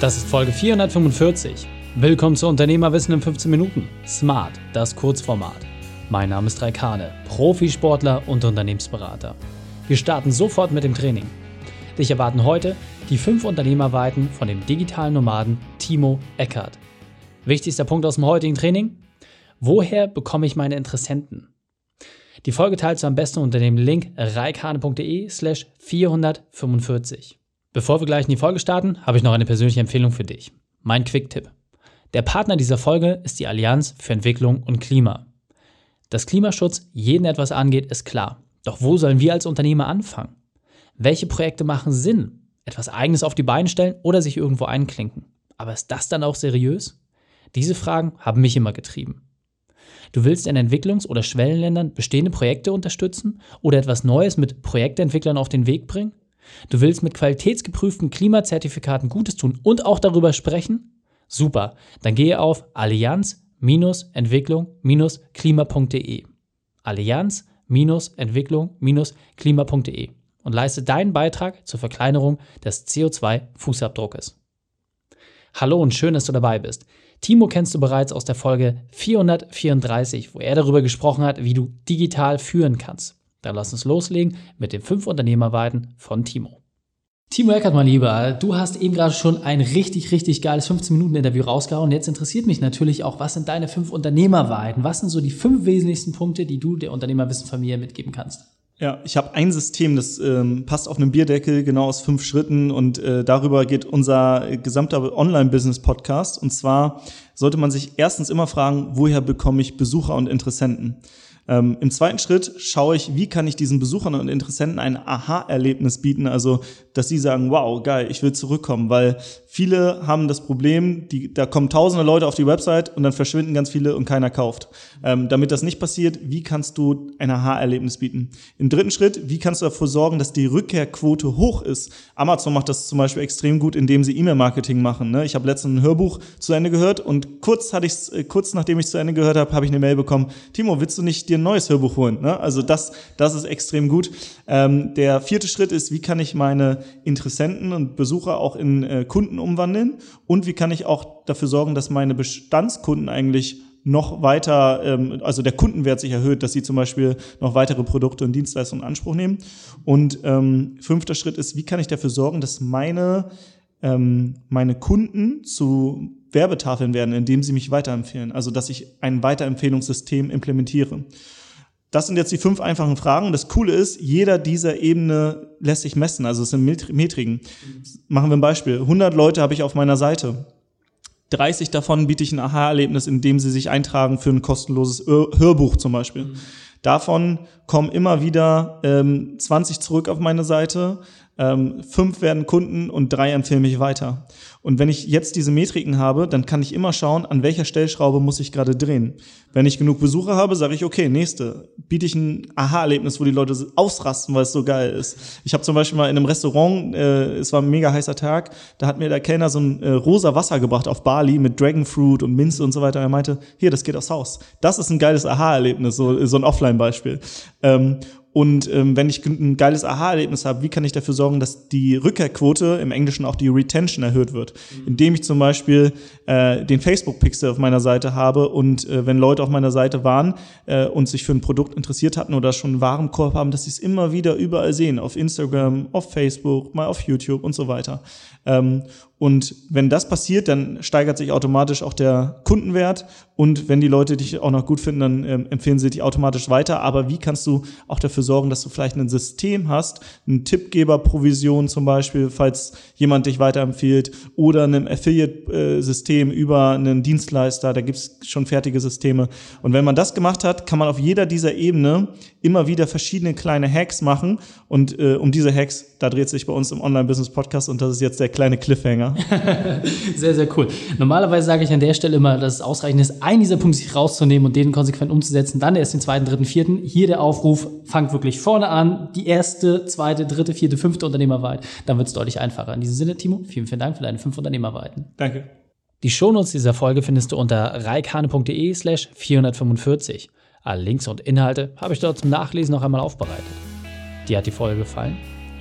Das ist Folge 445. Willkommen zu Unternehmerwissen in 15 Minuten. Smart, das Kurzformat. Mein Name ist Raikane, Profisportler und Unternehmensberater. Wir starten sofort mit dem Training. Dich erwarten heute die fünf Unternehmerweiten von dem digitalen Nomaden Timo Eckert. Wichtigster Punkt aus dem heutigen Training? Woher bekomme ich meine Interessenten? Die Folge teilst du am besten unter dem Link reikane.de slash 445. Bevor wir gleich in die Folge starten, habe ich noch eine persönliche Empfehlung für dich. Mein Quick-Tipp. Der Partner dieser Folge ist die Allianz für Entwicklung und Klima. Dass Klimaschutz jeden etwas angeht, ist klar. Doch wo sollen wir als Unternehmer anfangen? Welche Projekte machen Sinn? Etwas Eigenes auf die Beine stellen oder sich irgendwo einklinken? Aber ist das dann auch seriös? Diese Fragen haben mich immer getrieben. Du willst in Entwicklungs- oder Schwellenländern bestehende Projekte unterstützen oder etwas Neues mit Projektentwicklern auf den Weg bringen? Du willst mit qualitätsgeprüften Klimazertifikaten Gutes tun und auch darüber sprechen? Super, dann gehe auf allianz-entwicklung-klima.de. Allianz-entwicklung-klima.de und leiste deinen Beitrag zur Verkleinerung des CO2-Fußabdruckes. Hallo und schön, dass du dabei bist. Timo kennst du bereits aus der Folge 434, wo er darüber gesprochen hat, wie du digital führen kannst. Dann lass uns loslegen mit den fünf Unternehmerweiten von Timo. Timo Eckert, mein Lieber, du hast eben gerade schon ein richtig, richtig geiles 15-Minuten-Interview rausgehauen. Jetzt interessiert mich natürlich auch, was sind deine fünf Unternehmerweiten? Was sind so die fünf wesentlichsten Punkte, die du der Unternehmerwissenfamilie mitgeben kannst? Ja, ich habe ein System, das ähm, passt auf einem Bierdeckel genau aus fünf Schritten und äh, darüber geht unser gesamter Online-Business-Podcast. Und zwar sollte man sich erstens immer fragen, woher bekomme ich Besucher und Interessenten? Ähm, Im zweiten Schritt schaue ich, wie kann ich diesen Besuchern und Interessenten ein Aha-Erlebnis bieten, also dass sie sagen, wow, geil, ich will zurückkommen, weil viele haben das Problem, die, da kommen tausende Leute auf die Website und dann verschwinden ganz viele und keiner kauft. Ähm, damit das nicht passiert, wie kannst du ein Aha-Erlebnis bieten? Im dritten Schritt, wie kannst du dafür sorgen, dass die Rückkehrquote hoch ist? Amazon macht das zum Beispiel extrem gut, indem sie E-Mail-Marketing machen. Ne? Ich habe letztens ein Hörbuch zu Ende gehört und kurz hatte ich äh, kurz nachdem ich es zu Ende gehört habe, habe ich eine Mail bekommen. Timo, willst du nicht dir ein neues Hörbuch holen? Ne? Also das, das ist extrem gut. Ähm, der vierte Schritt ist, wie kann ich meine Interessenten und Besucher auch in äh, Kunden umwandeln und wie kann ich auch dafür sorgen, dass meine Bestandskunden eigentlich noch weiter, ähm, also der Kundenwert sich erhöht, dass sie zum Beispiel noch weitere Produkte und Dienstleistungen in Anspruch nehmen. Und ähm, fünfter Schritt ist, wie kann ich dafür sorgen, dass meine, ähm, meine Kunden zu Werbetafeln werden, indem sie mich weiterempfehlen. Also dass ich ein Weiterempfehlungssystem implementiere. Das sind jetzt die fünf einfachen Fragen. Das Coole ist, jeder dieser Ebene lässt sich messen. Also es sind Metriken. Machen wir ein Beispiel. 100 Leute habe ich auf meiner Seite. 30 davon biete ich ein Aha-Erlebnis, indem sie sich eintragen für ein kostenloses Hörbuch zum Beispiel. Mhm. Davon kommen immer wieder ähm, 20 zurück auf meine Seite, ähm, fünf werden Kunden und drei empfehlen mich weiter. Und wenn ich jetzt diese Metriken habe, dann kann ich immer schauen, an welcher Stellschraube muss ich gerade drehen. Wenn ich genug Besucher habe, sage ich, okay, nächste. Biete ich ein Aha-Erlebnis, wo die Leute ausrasten, weil es so geil ist. Ich habe zum Beispiel mal in einem Restaurant, äh, es war ein mega heißer Tag, da hat mir der Kellner so ein äh, rosa Wasser gebracht auf Bali mit Dragonfruit und Minze und so weiter. Er meinte, hier, das geht aufs Haus. Das ist ein geiles Aha-Erlebnis, so, so ein Offline-Beispiel. Ähm, und ähm, wenn ich ein geiles Aha-Erlebnis habe, wie kann ich dafür sorgen, dass die Rückkehrquote, im Englischen auch die Retention erhöht wird? Mhm. Indem ich zum Beispiel äh, den Facebook-Pixel auf meiner Seite habe und äh, wenn Leute auf meiner Seite waren äh, und sich für ein Produkt interessiert hatten oder schon einen Warenkorb haben, dass sie es immer wieder überall sehen, auf Instagram, auf Facebook, mal auf YouTube und so weiter. Ähm, und wenn das passiert, dann steigert sich automatisch auch der Kundenwert. Und wenn die Leute dich auch noch gut finden, dann ähm, empfehlen sie dich automatisch weiter. Aber wie kannst du auch dafür sorgen, dass du vielleicht ein System hast, eine Tippgeberprovision zum Beispiel, falls jemand dich weiterempfiehlt, oder ein Affiliate-System über einen Dienstleister, da gibt's schon fertige Systeme. Und wenn man das gemacht hat, kann man auf jeder dieser Ebene immer wieder verschiedene kleine Hacks machen. Und äh, um diese Hacks, da dreht sich bei uns im Online-Business-Podcast und das ist jetzt der kleine Cliffhanger. sehr, sehr cool. Normalerweise sage ich an der Stelle immer, dass es ausreichend ist, einen dieser Punkte sich rauszunehmen und den konsequent umzusetzen, dann erst den zweiten, dritten, vierten. Hier der Aufruf, fangt wirklich vorne an, die erste, zweite, dritte, vierte, fünfte Unternehmerweit. Dann wird es deutlich einfacher. In diesem Sinne, Timo, vielen, vielen Dank für deine fünf Unternehmerweiten. Danke. Die Shownotes dieser Folge findest du unter reikane.de slash 445. Alle Links und Inhalte habe ich dort zum Nachlesen noch einmal aufbereitet. Dir hat die Folge gefallen?